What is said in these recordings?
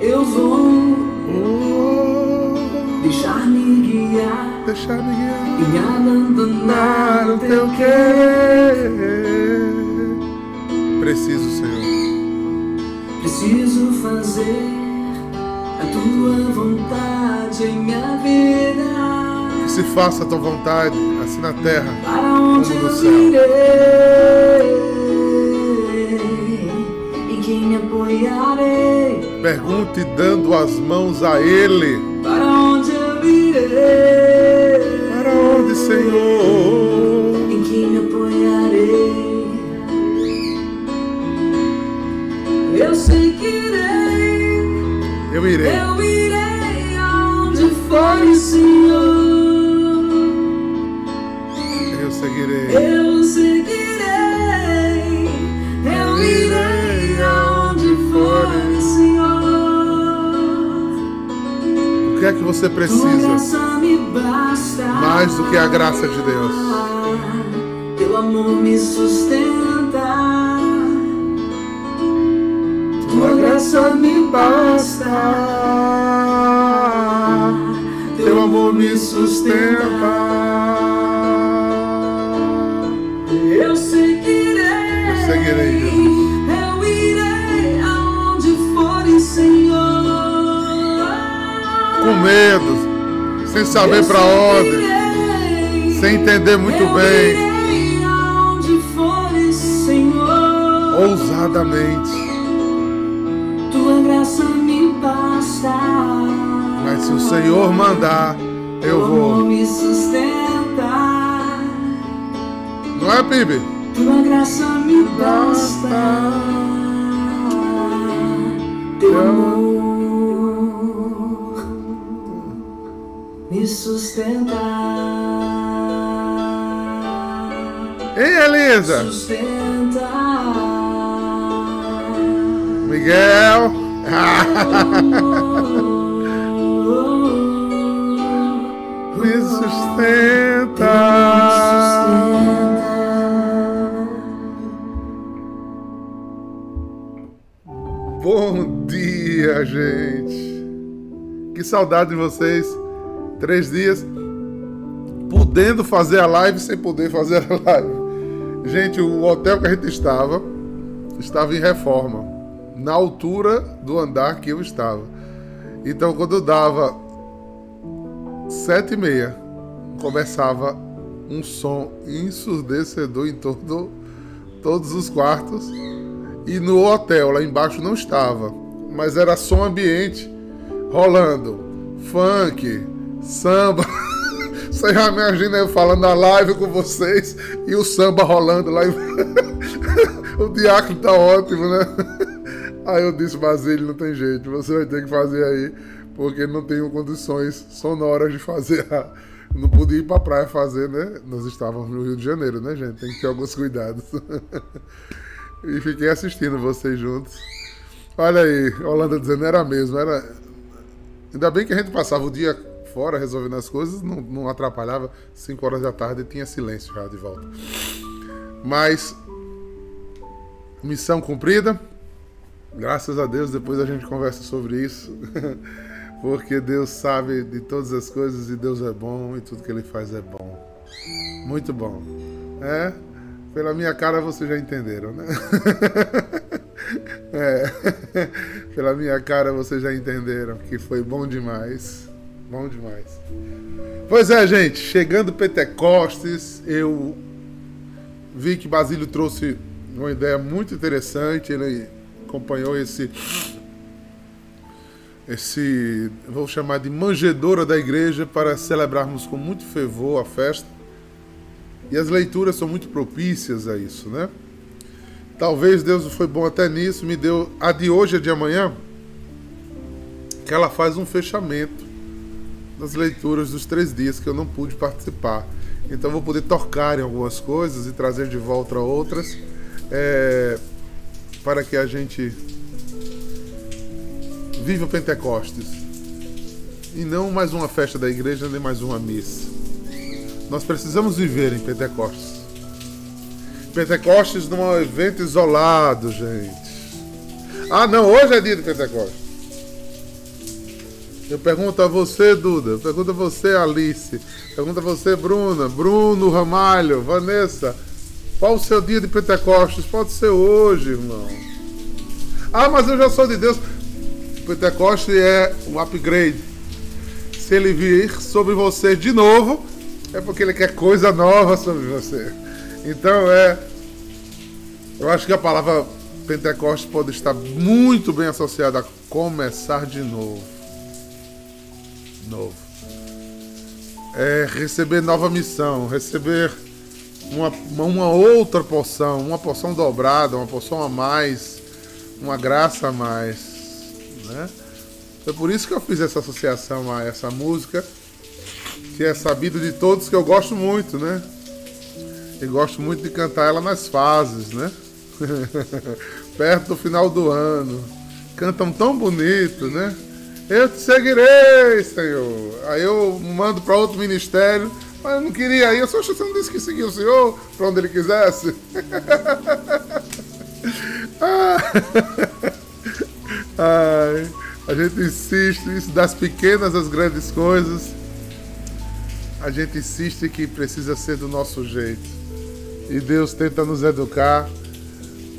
Eu vou deixar-me guiar, deixar-me guiar e abandonar o teu querer. Preciso, Senhor. Preciso fazer a tua vontade em minha vida. Que se faça a tua vontade, assim na terra Para onde como no eu céu. irei? Em quem me apoiarei? Pergunte dando as mãos a Ele. Para onde eu irei? Para onde, Senhor? Em quem me apoiarei? Eu sei que irei, Eu irei. eu irei aonde for, Senhor. Eu seguirei. Eu você precisa? graça me basta. Mais do que a graça de Deus. Teu amor me sustenta. Tua graça me basta. Teu amor me sustenta. Eu seguirei. Eu seguirei, Com medo, sem saber para onde, sem entender muito bem, ousadamente. Tua graça me basta. Mas se o Senhor mandar, eu vou. me sustenta. Não é, Pibe? Tua graça me basta. Teu me sustenta. Hein, Elisa? Sustenta. Miguel? Me sustenta. Bom dia, gente. Que saudade de vocês. Três dias podendo fazer a live sem poder fazer a live. Gente, o hotel que a gente estava estava em reforma, na altura do andar que eu estava. Então, quando dava sete e meia, começava um som ensurdecedor em todo, todos os quartos. E no hotel, lá embaixo, não estava. Mas era som ambiente rolando. Funk, samba. Você já imagina eu falando na live com vocês e o samba rolando lá. O diácono tá ótimo, né? Aí eu disse, Basílio, não tem jeito, você vai ter que fazer aí, porque não tenho condições sonoras de fazer a... Não pude ir pra praia fazer, né? Nós estávamos no Rio de Janeiro, né, gente? Tem que ter alguns cuidados. e fiquei assistindo vocês juntos. Olha aí, Holanda dizendo, era mesmo, era. Ainda bem que a gente passava o dia fora resolvendo as coisas, não, não atrapalhava. 5 horas da tarde tinha silêncio já de volta. Mas, missão cumprida. Graças a Deus, depois a gente conversa sobre isso. Porque Deus sabe de todas as coisas e Deus é bom e tudo que Ele faz é bom. Muito bom. É? Pela minha cara vocês já entenderam, né? É. Pela minha cara vocês já entenderam que foi bom demais. Bom demais. Pois é, gente, chegando Pentecostes, eu vi que Basílio trouxe uma ideia muito interessante. Ele acompanhou esse esse, vou chamar de manjedora da igreja para celebrarmos com muito fervor a festa. E as leituras são muito propícias a isso, né? Talvez Deus foi bom até nisso, me deu a de hoje a de amanhã, que ela faz um fechamento das leituras dos três dias que eu não pude participar. Então vou poder tocar em algumas coisas e trazer de volta outras, é, para que a gente viva Pentecostes e não mais uma festa da igreja nem mais uma missa. Nós precisamos viver em Pentecostes. Pentecostes não é um evento isolado, gente. Ah, não, hoje é dia de Pentecostes. Eu pergunto a você, Duda. Eu pergunto a você, Alice. Pergunto a você, Bruna. Bruno Ramalho, Vanessa. Qual o seu dia de Pentecostes? Pode ser hoje, irmão. Ah, mas eu já sou de Deus. Pentecostes é um upgrade. Se ele vir sobre você de novo, é porque ele quer coisa nova sobre você. Então é. Eu acho que a palavra Pentecostes pode estar muito bem associada a começar de novo novo. É receber nova missão, receber uma, uma outra porção, uma porção dobrada, uma porção a mais, uma graça a mais. Né? É por isso que eu fiz essa associação a essa música, que é sabido de todos que eu gosto muito, né? E gosto muito de cantar ela nas fases, né? Perto do final do ano. Cantam tão bonito, né? Eu te seguirei, Senhor. Aí eu mando para outro ministério, mas eu não queria ir. Eu só você não disse que seguia o Senhor para onde ele quisesse. Ai, a gente insiste isso das pequenas às grandes coisas. A gente insiste que precisa ser do nosso jeito. E Deus tenta nos educar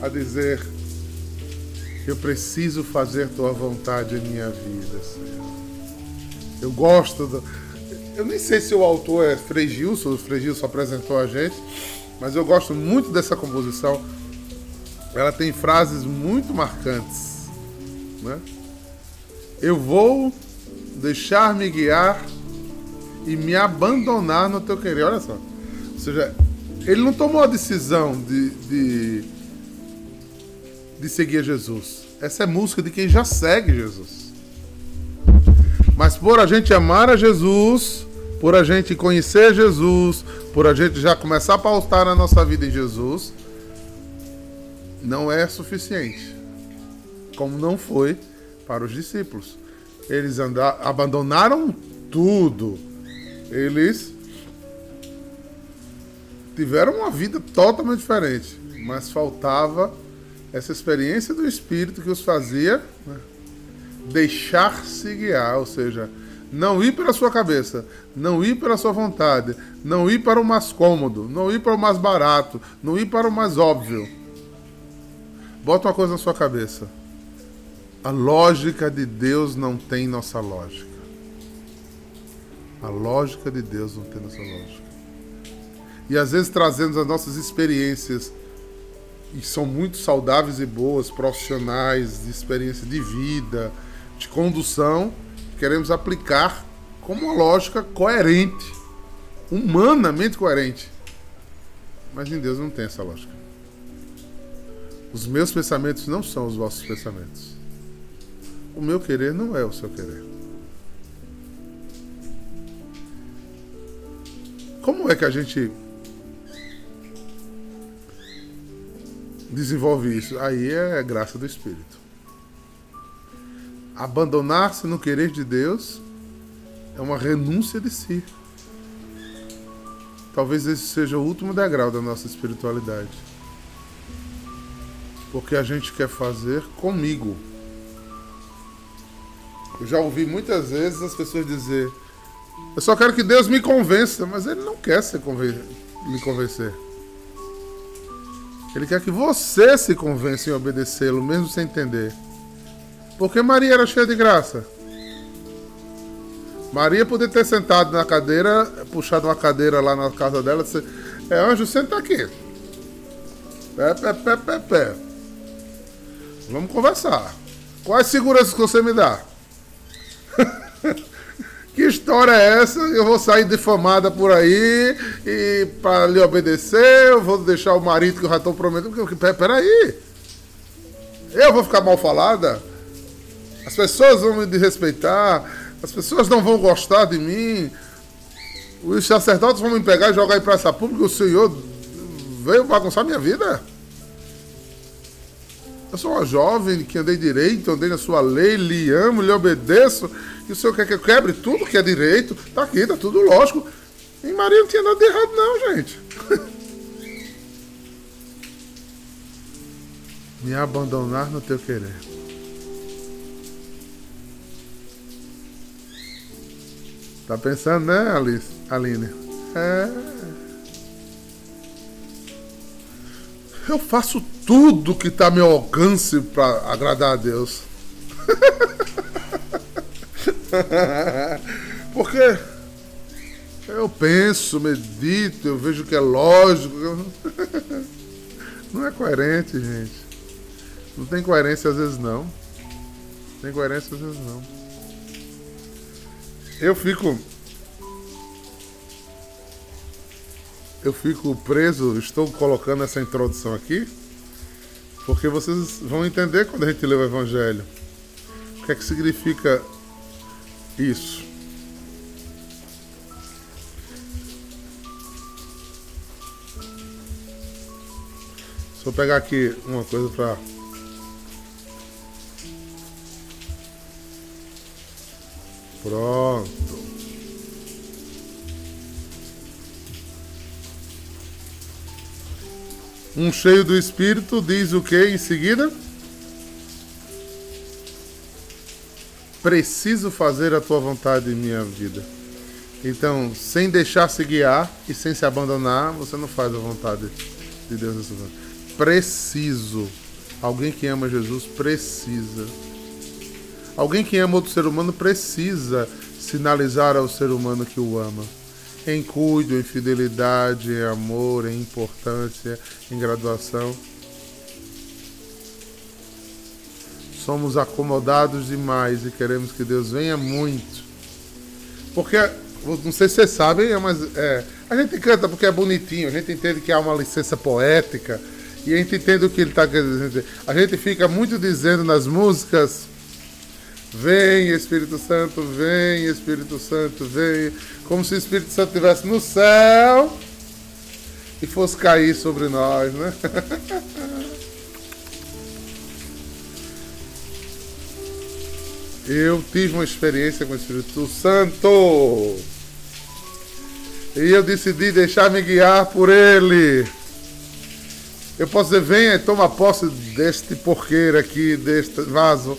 a dizer eu preciso fazer tua vontade em minha vida, Senhor. Eu gosto do. Eu nem sei se o autor é Frei Gilson, o Frei Gilson apresentou a gente, mas eu gosto muito dessa composição. Ela tem frases muito marcantes. Né? Eu vou deixar-me guiar e me abandonar no teu querer. Olha só. Ou seja, ele não tomou a decisão de, de de seguir a Jesus. Essa é música de quem já segue Jesus. Mas por a gente amar a Jesus, por a gente conhecer Jesus, por a gente já começar a pautar a nossa vida em Jesus, não é suficiente. Como não foi para os discípulos. Eles abandonaram tudo. Eles tiveram uma vida totalmente diferente, mas faltava essa experiência do Espírito que os fazia né, deixar-se guiar, ou seja, não ir pela sua cabeça, não ir pela sua vontade, não ir para o mais cômodo, não ir para o mais barato, não ir para o mais óbvio. Bota uma coisa na sua cabeça. A lógica de Deus não tem nossa lógica. A lógica de Deus não tem nossa lógica. E às vezes trazemos as nossas experiências e são muito saudáveis e boas, profissionais, de experiência de vida, de condução, queremos aplicar como uma lógica coerente, humanamente coerente. Mas em Deus não tem essa lógica. Os meus pensamentos não são os vossos pensamentos. O meu querer não é o seu querer. Como é que a gente desenvolve isso? Aí é graça do Espírito. Abandonar-se no querer de Deus é uma renúncia de si. Talvez esse seja o último degrau da nossa espiritualidade. Porque a gente quer fazer comigo. Eu já ouvi muitas vezes as pessoas dizer: Eu só quero que Deus me convença, mas Ele não quer se conven me convencer. Ele quer que você se convença em obedecê-lo, mesmo sem entender. Porque Maria era cheia de graça. Maria podia ter sentado na cadeira, puxado uma cadeira lá na casa dela disse, é anjo, senta aqui. Pé, pé, pé, pé, pé. Vamos conversar. Quais seguranças que você me dá? Que história é essa? Eu vou sair defamada por aí e para lhe obedecer, eu vou deixar o marido que eu já estou prometendo. Porque, peraí. Eu vou ficar mal falada? As pessoas vão me desrespeitar, as pessoas não vão gostar de mim. Os sacerdotes vão me pegar e jogar em praça pública. O Senhor veio bagunçar minha vida? Eu sou uma jovem que andei direito, andei na sua lei, lhe amo, lhe obedeço. E o senhor quer que eu quebre tudo que é direito? Tá aqui, tá tudo lógico. E Maria não tinha nada de errado, não, gente. Me abandonar no teu querer. Tá pensando, né, Alice? Aline? É. Eu faço tudo que tá ao meu alcance para agradar a Deus. Porque eu penso, medito, eu vejo que é lógico. Não é coerente, gente. Não tem coerência às vezes não. Tem coerência às vezes não. Eu fico. Eu fico preso, estou colocando essa introdução aqui, porque vocês vão entender quando a gente lê o Evangelho. O que é que significa isso? Vou pegar aqui uma coisa para Pronto. Um cheio do Espírito diz o que em seguida? Preciso fazer a tua vontade em minha vida. Então, sem deixar se guiar e sem se abandonar, você não faz a vontade de Deus na sua vida preciso. Alguém que ama Jesus precisa. Alguém que ama outro ser humano precisa sinalizar ao ser humano que o ama. Em cuido, em fidelidade, em amor, em importância, em graduação. Somos acomodados demais e queremos que Deus venha muito. Porque, não sei se vocês sabem, mas é, a gente canta porque é bonitinho, a gente entende que há uma licença poética, e a gente entende o que ele está querendo dizer. A gente fica muito dizendo nas músicas: Vem Espírito Santo, vem Espírito Santo, vem. Como se o Espírito Santo estivesse no céu e fosse cair sobre nós, né? Eu tive uma experiência com o Espírito Santo. E eu decidi deixar-me guiar por ele. Eu posso dizer, venha e toma posse deste porqueiro aqui, deste vaso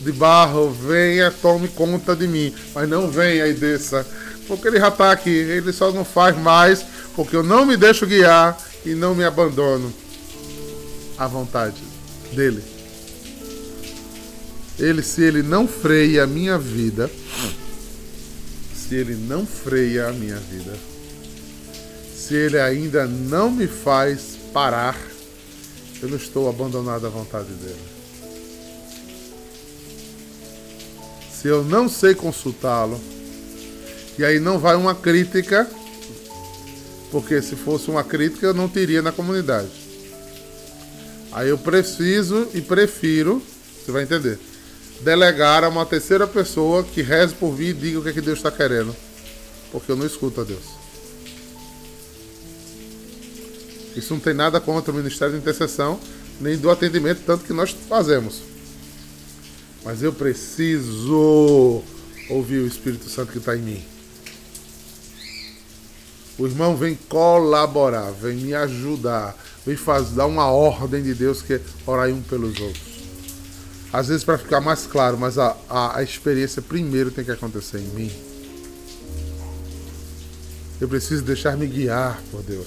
de barro, venha, tome conta de mim. Mas não venha e desça, porque ele já está aqui. Ele só não faz mais, porque eu não me deixo guiar e não me abandono à vontade dele. Ele, se ele não freia a minha vida, se ele não freia a minha vida, se ele ainda não me faz parar, eu não estou abandonado à vontade dele. Se eu não sei consultá-lo, e aí não vai uma crítica, porque se fosse uma crítica eu não teria na comunidade. Aí eu preciso e prefiro, você vai entender, delegar a uma terceira pessoa que reze por mim e diga o que, é que Deus está querendo. Porque eu não escuto a Deus. Isso não tem nada contra o Ministério de Intercessão, nem do atendimento, tanto que nós fazemos. Mas eu preciso ouvir o Espírito Santo que está em mim. O irmão vem colaborar, vem me ajudar, vem fazer, dar uma ordem de Deus que é orar um pelos outros. Às vezes para ficar mais claro, mas a, a, a experiência primeiro tem que acontecer em mim. Eu preciso deixar me guiar por Deus.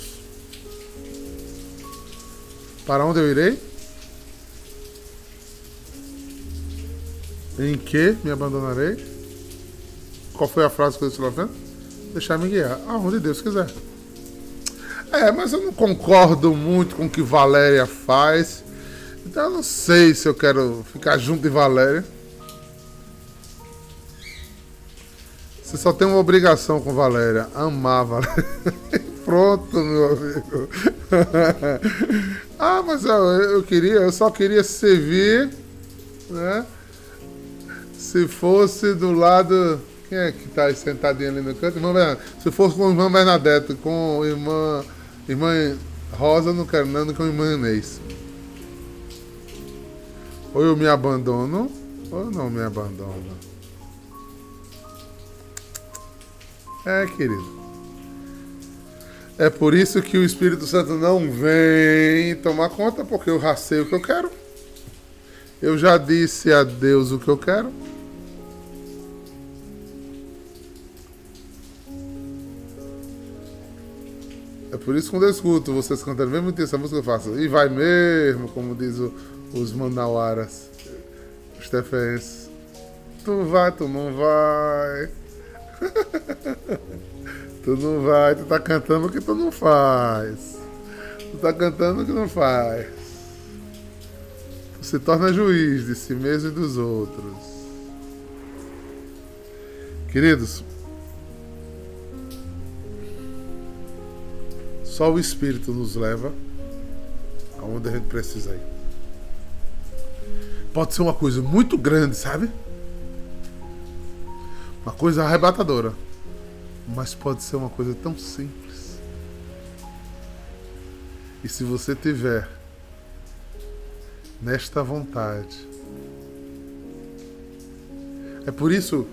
Para onde eu irei? Em que me abandonarei? Qual foi a frase que eu disse lá frente? Deixar-me guiar. Aonde Deus quiser. É, mas eu não concordo muito com o que Valéria faz. Então eu não sei se eu quero ficar junto de Valéria. Você só tem uma obrigação com Valéria: amar Valéria. Pronto, meu amigo. ah, mas eu, eu queria, eu só queria servir, né? Se fosse do lado. Quem é que está sentadinho ali no canto? Irmã Bernadette. Se fosse com a irmã Bernadette, com irmã, irmã Rosa, não quero nada com irmã Inês. Ou eu me abandono, ou não me abandono. É, querido. É por isso que o Espírito Santo não vem tomar conta, porque eu sei o que eu quero. Eu já disse a Deus o que eu quero. É por isso que quando eu escuto vocês cantando mesmo essa música, eu faço. E vai mesmo, como diz o, os manauaras, os tefenses. Tu vai, tu não vai. tu não vai, tu tá cantando o que tu não faz. Tu tá cantando o que não faz. Tu se torna juiz de si mesmo e dos outros. Queridos, só o Espírito nos leva aonde a gente precisa ir. Pode ser uma coisa muito grande, sabe? Uma coisa arrebatadora. Mas pode ser uma coisa tão simples. E se você tiver nesta vontade, é por isso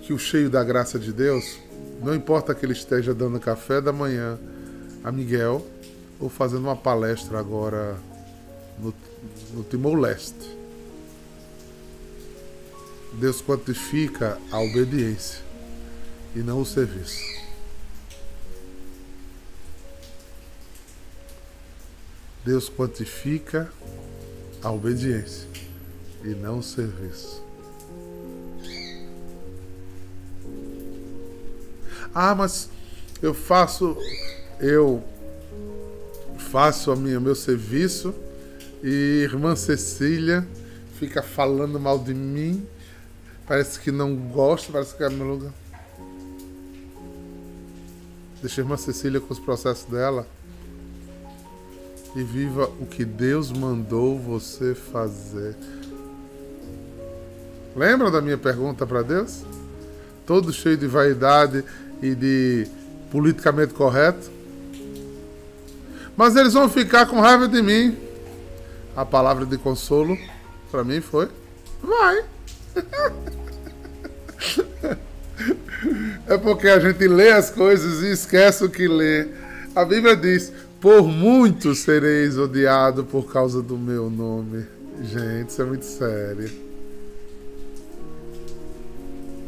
que o cheio da graça de Deus, não importa que ele esteja dando café da manhã a Miguel ou fazendo uma palestra agora no, no Timor-Leste. Deus quantifica a obediência e não o serviço. Deus quantifica a obediência e não o serviço. Ah, mas eu faço eu faço a minha meu serviço e irmã Cecília fica falando mal de mim Parece que não gosta, parece que é meu lugar. Deixa a irmã Cecília com os processos dela. E viva o que Deus mandou você fazer. Lembra da minha pergunta para Deus? Todo cheio de vaidade e de politicamente correto. Mas eles vão ficar com raiva de mim. A palavra de consolo para mim foi: vai. É porque a gente lê as coisas e esquece o que lê. A Bíblia diz: Por muitos sereis odiado por causa do meu nome. Gente, isso é muito sério.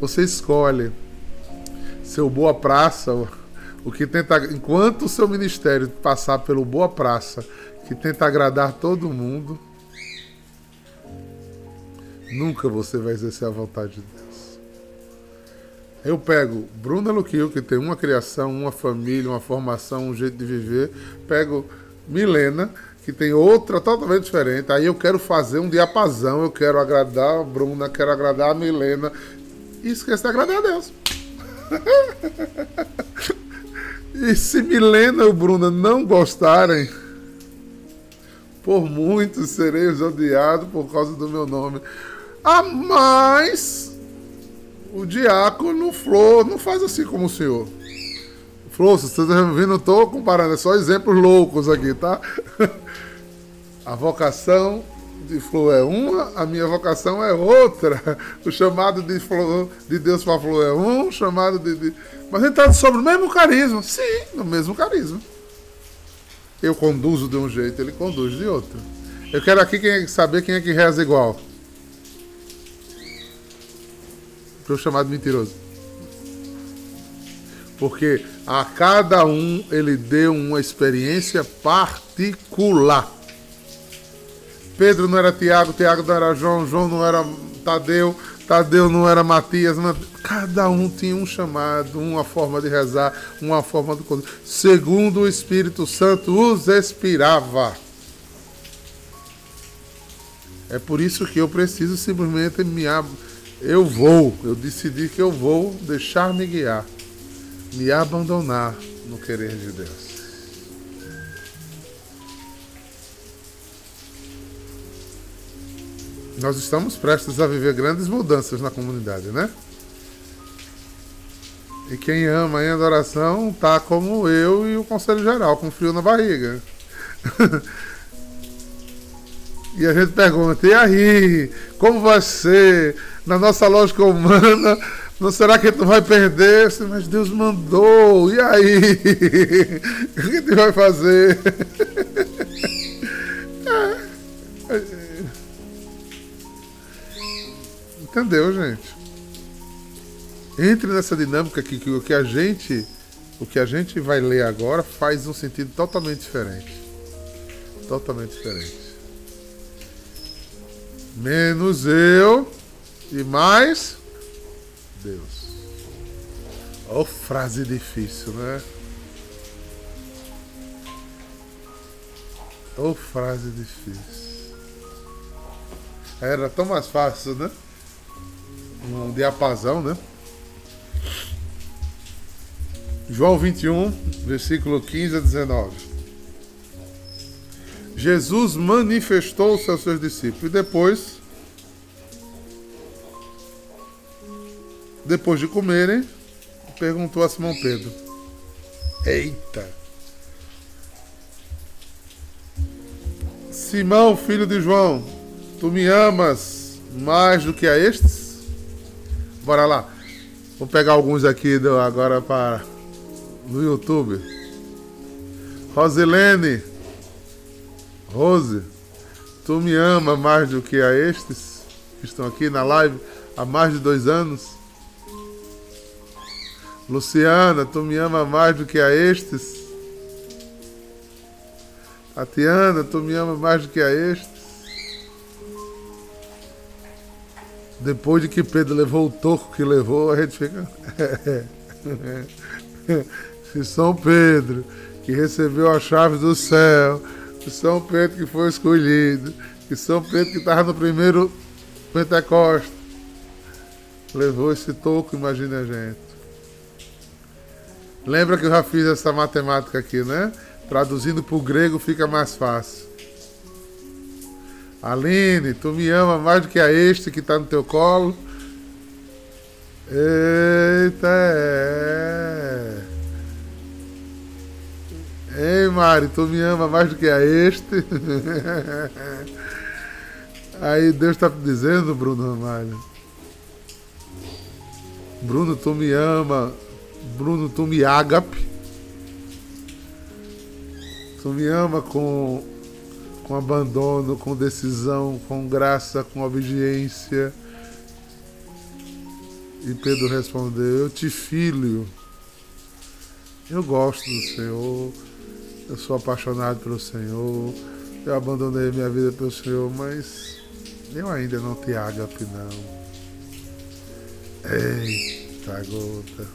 Você escolhe seu boa praça, o que tenta, enquanto o seu ministério passar pelo boa praça, que tenta agradar todo mundo, nunca você vai exercer a vontade de Deus. Eu pego Bruna Luquil, que tem uma criação, uma família, uma formação, um jeito de viver. Pego Milena, que tem outra totalmente diferente. Aí eu quero fazer um diapasão, eu quero agradar a Bruna, quero agradar a Milena. E esqueço de agradar a Deus. e se Milena ou Bruna não gostarem, por muitos serei odiado por causa do meu nome. Ah, mas o diácono Flor não faz assim como o senhor. Flor, se você está vendo, não estou comparando, é só exemplos loucos aqui, tá? A vocação de Flor é uma, a minha vocação é outra. O chamado de, Flor, de Deus para Flor é um, o chamado de, de... Mas a gente está sobre o mesmo carisma. Sim, no mesmo carisma. Eu conduzo de um jeito, ele conduz de outro. Eu quero aqui quem é, saber quem é que reza igual. para o chamado mentiroso. Porque a cada um ele deu uma experiência particular. Pedro não era Tiago, Tiago não era João, João não era Tadeu, Tadeu não era Matias. Cada um tinha um chamado, uma forma de rezar, uma forma de. Segundo o Espírito Santo os inspirava. É por isso que eu preciso simplesmente me eu vou, eu decidi que eu vou deixar-me guiar, me abandonar no querer de Deus. Nós estamos prestes a viver grandes mudanças na comunidade, né? E quem ama em adoração tá como eu e o Conselho Geral, com frio na barriga. e a gente pergunta, e aí, como vai ser? na nossa lógica humana, não será que tu vai perder? Mas Deus mandou, e aí? O que tu vai fazer? É. Entendeu, gente? Entre nessa dinâmica que, que, que a gente o que a gente vai ler agora faz um sentido totalmente diferente. Totalmente diferente. Menos eu e mais Deus. Oh, frase difícil, né? Oh, frase difícil. Era tão mais fácil, né? Um diapasão, né? João 21, versículo 15 a 19. Jesus manifestou-se aos seus discípulos e depois, depois de comerem, perguntou a Simão Pedro: Eita! Simão, filho de João, tu me amas mais do que a estes? Bora lá. Vou pegar alguns aqui agora para no YouTube. Rosilene, Rose, tu me ama mais do que a estes que estão aqui na live há mais de dois anos? Luciana, tu me ama mais do que a estes? Tatiana, tu me ama mais do que a estes? Depois de que Pedro levou o toco que levou, a gente fica. Se São Pedro, que recebeu a chave do céu, se São Pedro que foi escolhido, que São Pedro que estava no primeiro Pentecoste, levou esse toco, imagina a gente. Lembra que eu já fiz essa matemática aqui, né? Traduzindo para o grego fica mais fácil. Aline, tu me ama mais do que a este que está no teu colo? Eita, é. Ei, Mari, tu me ama mais do que a este? Aí Deus está dizendo, Bruno Ramalho. Bruno, tu me ama. Bruno, tu me ágape. Tu me ama com, com abandono, com decisão, com graça, com obediência. E Pedro respondeu: Eu te filho. Eu gosto do Senhor. Eu sou apaixonado pelo Senhor. Eu abandonei minha vida pelo Senhor, mas eu ainda não te ágape, não. Eita gota.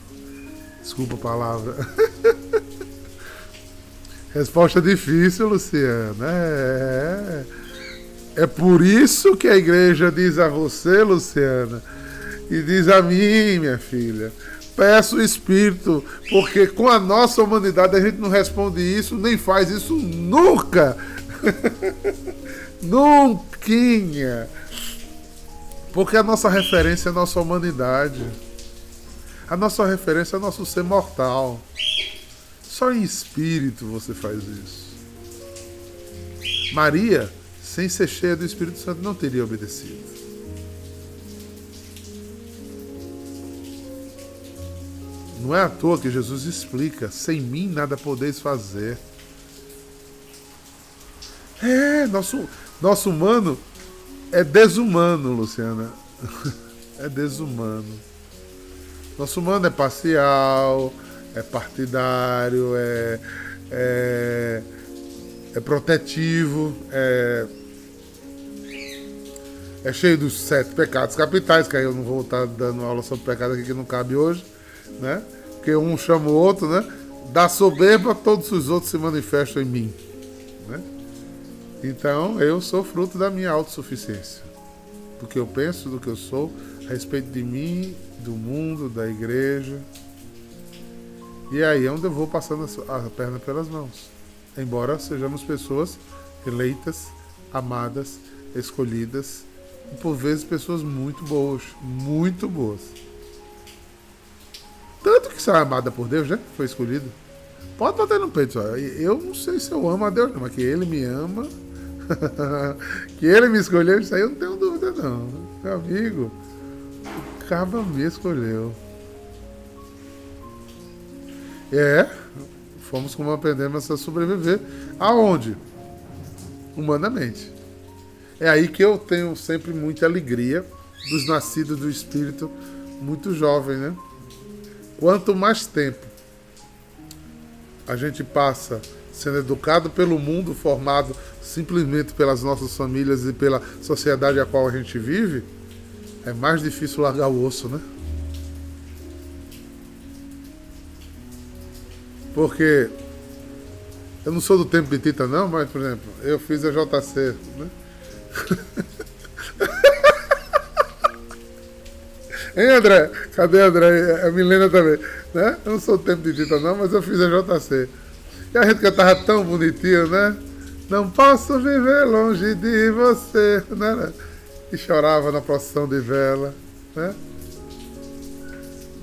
Desculpa a palavra. Resposta difícil, Luciana. É. É por isso que a igreja diz a você, Luciana, e diz a mim, minha filha. Peço o Espírito, porque com a nossa humanidade a gente não responde isso, nem faz isso nunca. Nunca. Porque a nossa referência é a nossa humanidade. A nossa referência é nosso ser mortal. Só em espírito você faz isso. Maria, sem ser cheia do Espírito Santo, não teria obedecido. Não é à toa que Jesus explica: sem mim nada podeis fazer. É, nosso, nosso humano é desumano, Luciana. é desumano. Nosso humano é parcial, é partidário, é, é, é protetivo, é, é cheio dos sete pecados capitais, que aí eu não vou estar dando aula sobre pecado aqui que não cabe hoje, né? Porque um chama o outro, né? Da soberba, todos os outros se manifestam em mim. Né? Então, eu sou fruto da minha autossuficiência. Do que eu penso, do que eu sou, a respeito de mim, do mundo, da igreja. E aí é onde eu vou passando a perna pelas mãos. Embora sejamos pessoas eleitas, amadas, escolhidas, e por vezes pessoas muito boas, muito boas. Tanto que será amada por Deus, né? Foi escolhido. Pode bater no peito. Só. Eu não sei se eu amo a Deus, não, mas que Ele me ama. que Ele me escolheu, isso aí eu não tenho dúvida, não. Meu amigo, o Caba me escolheu. É, fomos como aprendemos a sobreviver. Aonde? Humanamente. É aí que eu tenho sempre muita alegria dos nascidos do Espírito muito jovem, né? Quanto mais tempo a gente passa sendo educado pelo mundo, formado simplesmente pelas nossas famílias e pela sociedade a qual a gente vive, é mais difícil largar o osso, né? Porque eu não sou do tempo de Tita, não, mas, por exemplo, eu fiz a JC, né? hein, André? Cadê André? A Milena também, né? Eu não sou do tempo de Tita, não, mas eu fiz a JC. E a gente cantava tão bonitinho, né? Não posso viver longe de você, né? E chorava na procissão de vela, né?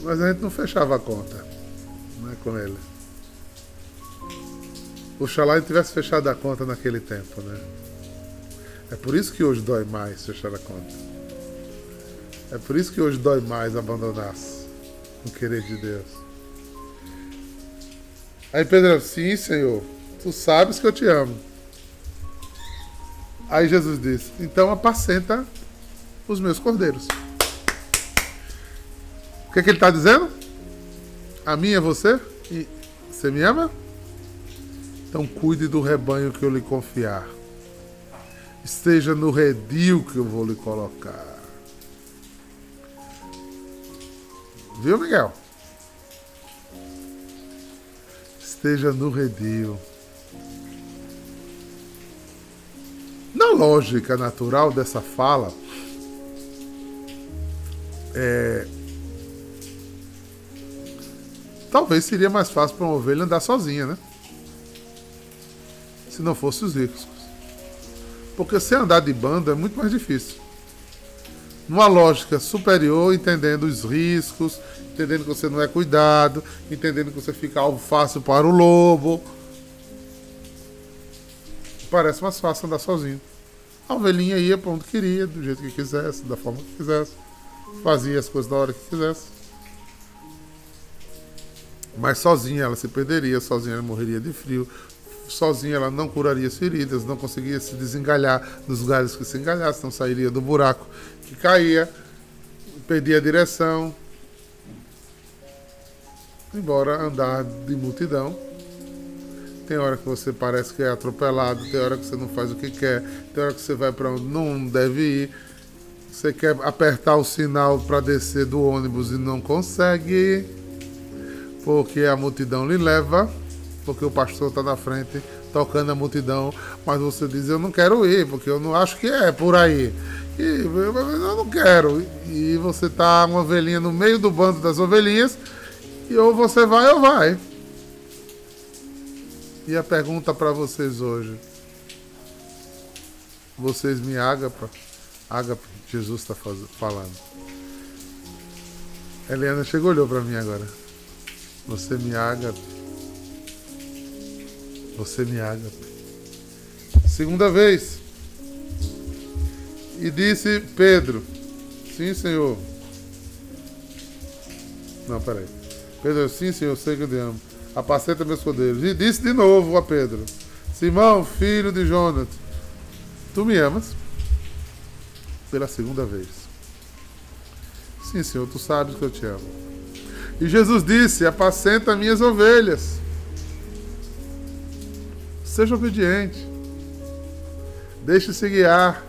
Mas a gente não fechava a conta né, com ele. Oxalá ele tivesse fechado a conta naquele tempo, né? É por isso que hoje dói mais fechar a conta. É por isso que hoje dói mais abandonar-se no querer de Deus. Aí Pedro, sim, Senhor, tu sabes que eu te amo. Aí Jesus disse: Então apacenta os meus cordeiros. O que, é que ele está dizendo? A mim é você? E você me ama? Então cuide do rebanho que eu lhe confiar. Esteja no redil que eu vou lhe colocar. Viu, Miguel? esteja no redil. Na lógica natural dessa fala, é, talvez seria mais fácil para uma ovelha andar sozinha, né? Se não fosse os ricos. Porque se andar de banda é muito mais difícil. Numa lógica superior, entendendo os riscos, entendendo que você não é cuidado, entendendo que você fica alvo fácil para o lobo. Parece mais fácil andar sozinho. A ovelhinha ia para onde queria, do jeito que quisesse, da forma que quisesse. Fazia as coisas na hora que quisesse. Mas sozinha ela se perderia, sozinha ela morreria de frio, sozinha ela não curaria as feridas, não conseguia se desengalhar nos lugares que se engalhasse, não sairia do buraco que caía, perdia a direção, embora andar de multidão. Tem hora que você parece que é atropelado, tem hora que você não faz o que quer, tem hora que você vai para onde não deve ir. Você quer apertar o sinal para descer do ônibus e não consegue, porque a multidão lhe leva, porque o pastor está na frente tocando a multidão, mas você diz: Eu não quero ir, porque eu não acho que é por aí. E eu não quero. E você está uma ovelhinha no meio do bando das ovelhinhas e ou você vai ou vai. E a pergunta para vocês hoje. Vocês me ágapa? Ágapa, Jesus está falando. Eliana chegou olhou para mim agora. Você me ágapa. Você me ágapa. Segunda vez. E disse Pedro: Sim, Senhor. Não, peraí. Pedro, sim, senhor, sei que eu te amo. Apacenta meus cordeiros. E disse de novo a Pedro: Simão, filho de Jonas, tu me amas? Pela segunda vez. Sim, senhor, tu sabes que eu te amo. E Jesus disse: Apacenta minhas ovelhas. Seja obediente. Deixe-se guiar.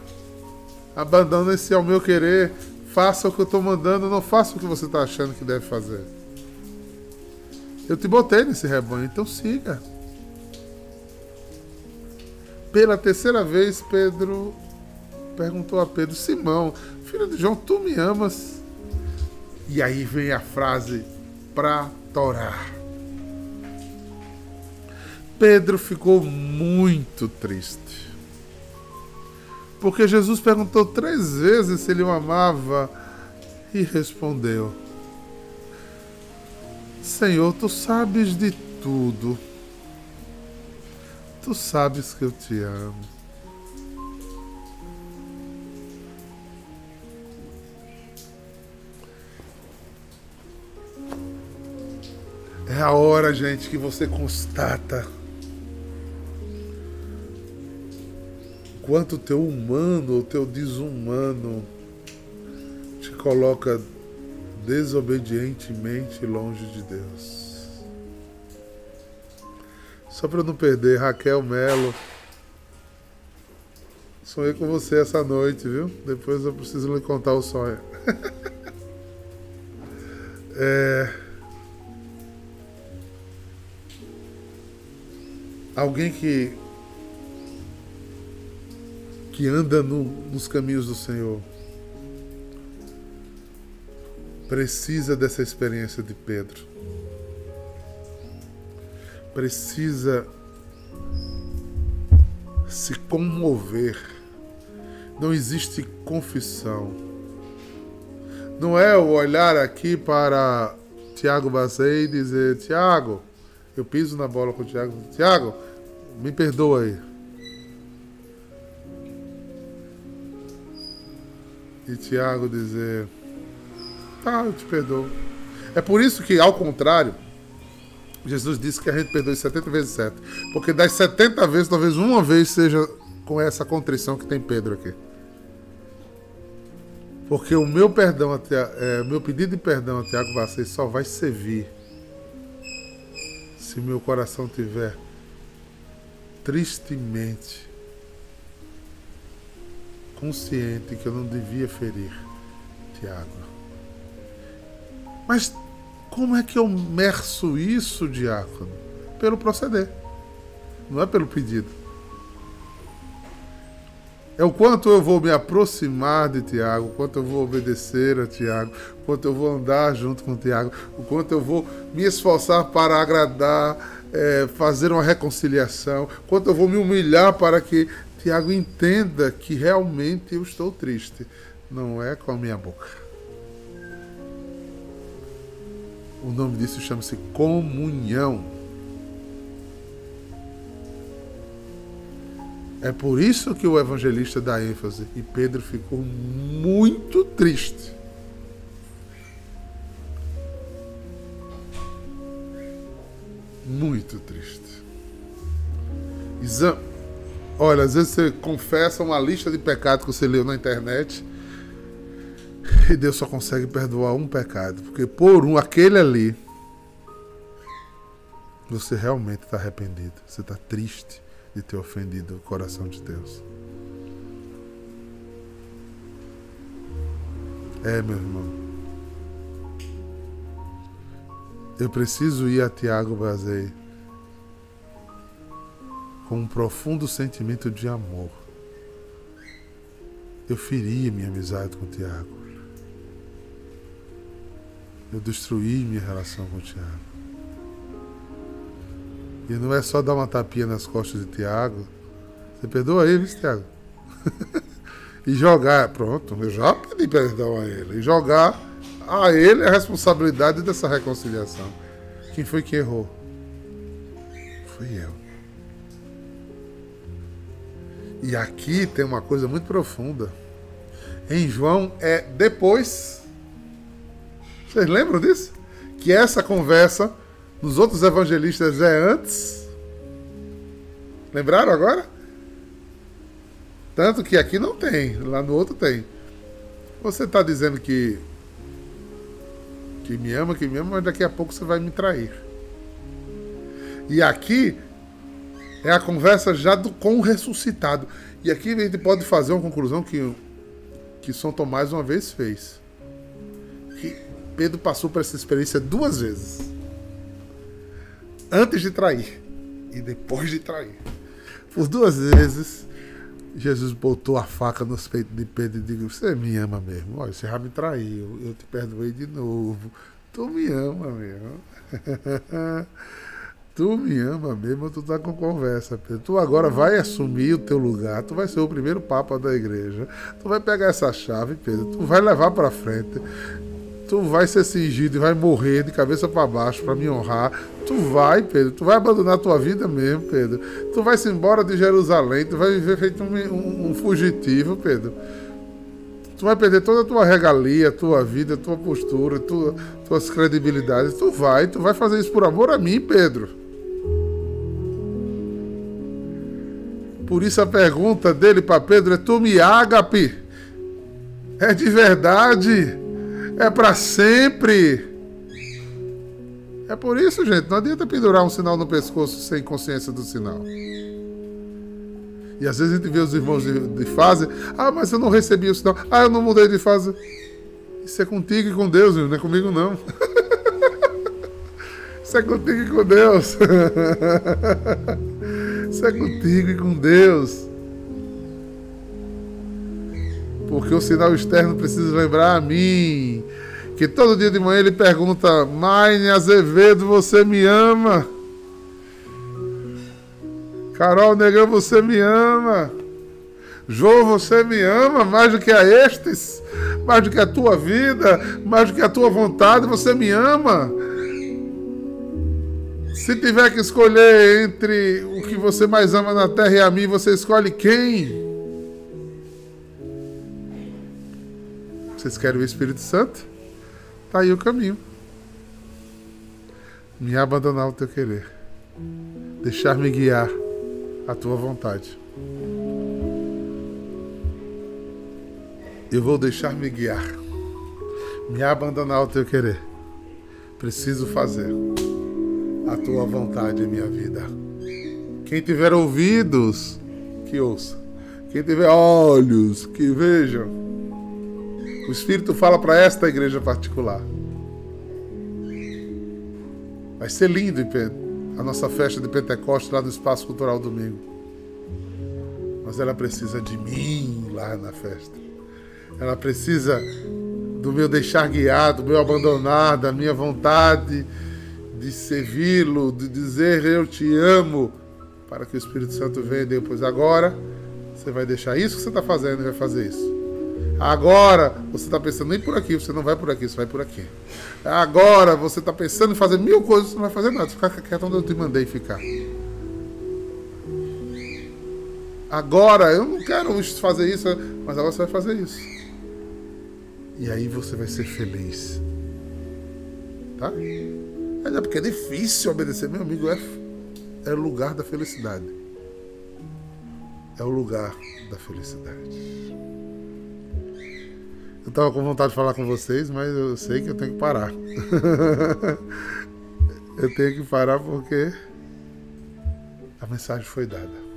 Abandone-se ao meu querer. Faça o que eu estou mandando, não faça o que você está achando que deve fazer. Eu te botei nesse rebanho, então siga. Pela terceira vez, Pedro perguntou a Pedro: Simão, filho de João, tu me amas? E aí vem a frase para torar. Pedro ficou muito triste. Porque Jesus perguntou três vezes se ele o amava e respondeu: Senhor, tu sabes de tudo. Tu sabes que eu te amo. É a hora, gente, que você constata quanto o teu humano ou teu desumano te coloca desobedientemente longe de Deus. Só para não perder, Raquel Melo. Sonhei com você essa noite, viu? Depois eu preciso lhe contar o sonho. é... Alguém que que anda no, nos caminhos do Senhor precisa dessa experiência de Pedro. Precisa se comover. Não existe confissão. Não é o olhar aqui para Tiago Bacei e dizer: Tiago, eu piso na bola com o Tiago. Tiago, me perdoa aí. E Tiago dizer: Tá, eu te perdoo. É por isso que, ao contrário, Jesus disse que a gente perdoe 70 vezes 7. Porque das 70 vezes, talvez uma vez seja com essa contrição que tem Pedro aqui. Porque o meu perdão é, meu pedido de perdão a Tiago Vacês só vai servir se meu coração tiver tristemente consciente que eu não devia ferir Tiago. Mas como é que eu merço isso, diácono? Pelo proceder, não é pelo pedido. É o quanto eu vou me aproximar de Tiago, o quanto eu vou obedecer a Tiago, o quanto eu vou andar junto com Tiago, o quanto eu vou me esforçar para agradar, é, fazer uma reconciliação, o quanto eu vou me humilhar para que Tiago entenda que realmente eu estou triste. Não é com a minha boca. O nome disso chama-se comunhão. É por isso que o evangelista dá ênfase e Pedro ficou muito triste. Muito triste. Exame. Olha, às vezes você confessa uma lista de pecados que você leu na internet e Deus só consegue perdoar um pecado, porque por um, aquele ali, você realmente está arrependido. Você está triste de ter ofendido o coração de Deus. É, meu irmão. Eu preciso ir a Tiago Bazei com um profundo sentimento de amor. Eu feri minha amizade com Tiago. Eu destruí minha relação com Tiago. E não é só dar uma tapinha nas costas de Tiago. Você perdoa ele, Tiago? e jogar, pronto, eu já pedi perdão a ele. E jogar a ele a responsabilidade dessa reconciliação. Quem foi que errou? Fui eu. E aqui tem uma coisa muito profunda. Em João é depois vocês lembram disso? Que essa conversa nos outros evangelistas é antes. Lembraram agora? Tanto que aqui não tem, lá no outro tem. Você está dizendo que que me ama, que me ama, mas daqui a pouco você vai me trair. E aqui é a conversa já do, com o ressuscitado. E aqui a gente pode fazer uma conclusão que, que São Tomás uma vez fez. Que Pedro passou por essa experiência duas vezes. Antes de trair e depois de trair. Por duas vezes, Jesus botou a faca nos peitos de Pedro e disse: Você me ama mesmo. Olha, você já me traiu. Eu te perdoei de novo. Tu me ama mesmo. tu me ama mesmo, tu tá com conversa, Pedro. Tu agora vai assumir o teu lugar, tu vai ser o primeiro papa da igreja. Tu vai pegar essa chave, Pedro, tu vai levar para frente tu vai ser cingido e vai morrer de cabeça para baixo para me honrar. Tu vai, Pedro, tu vai abandonar tua vida mesmo, Pedro. Tu vai se embora de Jerusalém, tu vai viver feito um, um, um fugitivo, Pedro. Tu vai perder toda a tua regalia, tua vida, tua postura, tua, tuas credibilidades. Tu vai, tu vai fazer isso por amor a mim, Pedro. Por isso a pergunta dele para Pedro é: Tu me ágape? É de verdade? É para sempre. É por isso, gente, não adianta pendurar um sinal no pescoço sem consciência do sinal. E às vezes a gente vê os irmãos de, de fase, ah, mas eu não recebi o sinal, ah, eu não mudei de fase. Isso é contigo e com Deus, não é comigo não. Isso é contigo e com Deus. Isso é contigo e com Deus. Porque o sinal externo precisa lembrar a mim. Que todo dia de manhã ele pergunta: Maine Azevedo, você me ama? Carol Negão, você me ama? Jô, você me ama mais do que a estes, mais do que a tua vida, mais do que a tua vontade, você me ama. Se tiver que escolher entre o que você mais ama na terra e a mim, você escolhe quem? Vocês querem o Espírito Santo? Tá aí o caminho. Me abandonar o teu querer. Deixar-me guiar a tua vontade. Eu vou deixar-me guiar. Me abandonar o teu querer. Preciso fazer a tua vontade em minha vida. Quem tiver ouvidos, que ouça. Quem tiver olhos, que vejam. O Espírito fala para esta igreja particular. Vai ser lindo a nossa festa de Pentecostes lá no Espaço Cultural Domingo. Mas ela precisa de mim lá na festa. Ela precisa do meu deixar guiar, do meu abandonar, da minha vontade de servi-lo, de dizer eu te amo, para que o Espírito Santo venha depois. Agora, você vai deixar isso que você está fazendo e vai fazer isso. Agora você está pensando nem por aqui, você não vai por aqui, você vai por aqui. Agora você está pensando em fazer mil coisas, você não vai fazer nada. Você fica quieto onde eu te mandei ficar. Agora eu não quero fazer isso, mas agora você vai fazer isso. E aí você vai ser feliz. Tá? É porque é difícil obedecer, meu amigo, é, é o lugar da felicidade. É o lugar da felicidade. Eu tava com vontade de falar com vocês, mas eu sei que eu tenho que parar. eu tenho que parar porque a mensagem foi dada.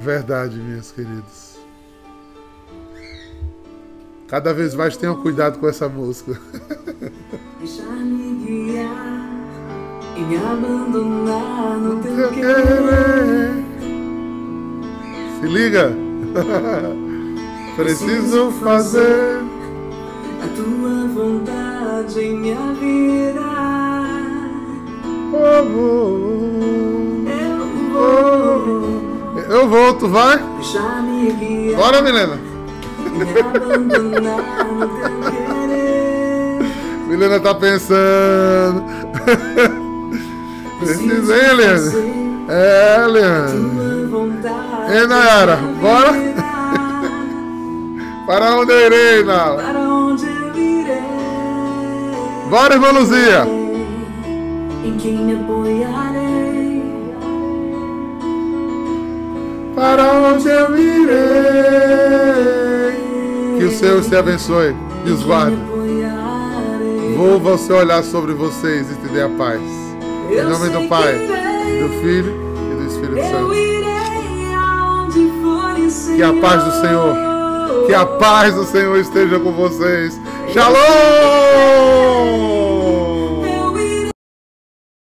Verdade, meus queridos. Cada vez mais tenham cuidado com essa música. Deixar-me guiar e me abandonar no teu querer. Se liga! Preciso fazer a tua vontade em minha vida. Eu vou. Eu vou. Eu vou, tu vai? Bora, Milena. Milena tá pensando. Precisa, hein, Helena? É, Leandro. Ei, Nayara, bora? Para onde eu irei, Nala? Para onde eu irei? Bora, irmã Luzia. Em quem me apoiarei? Para onde eu irei? Que o Senhor te abençoe e os guarde. Volva o seu olhar sobre vocês e te dê a paz. Em nome do Pai, do Filho e do Espírito Santo. Que a paz do Senhor, que a paz do Senhor esteja com vocês. Shalom!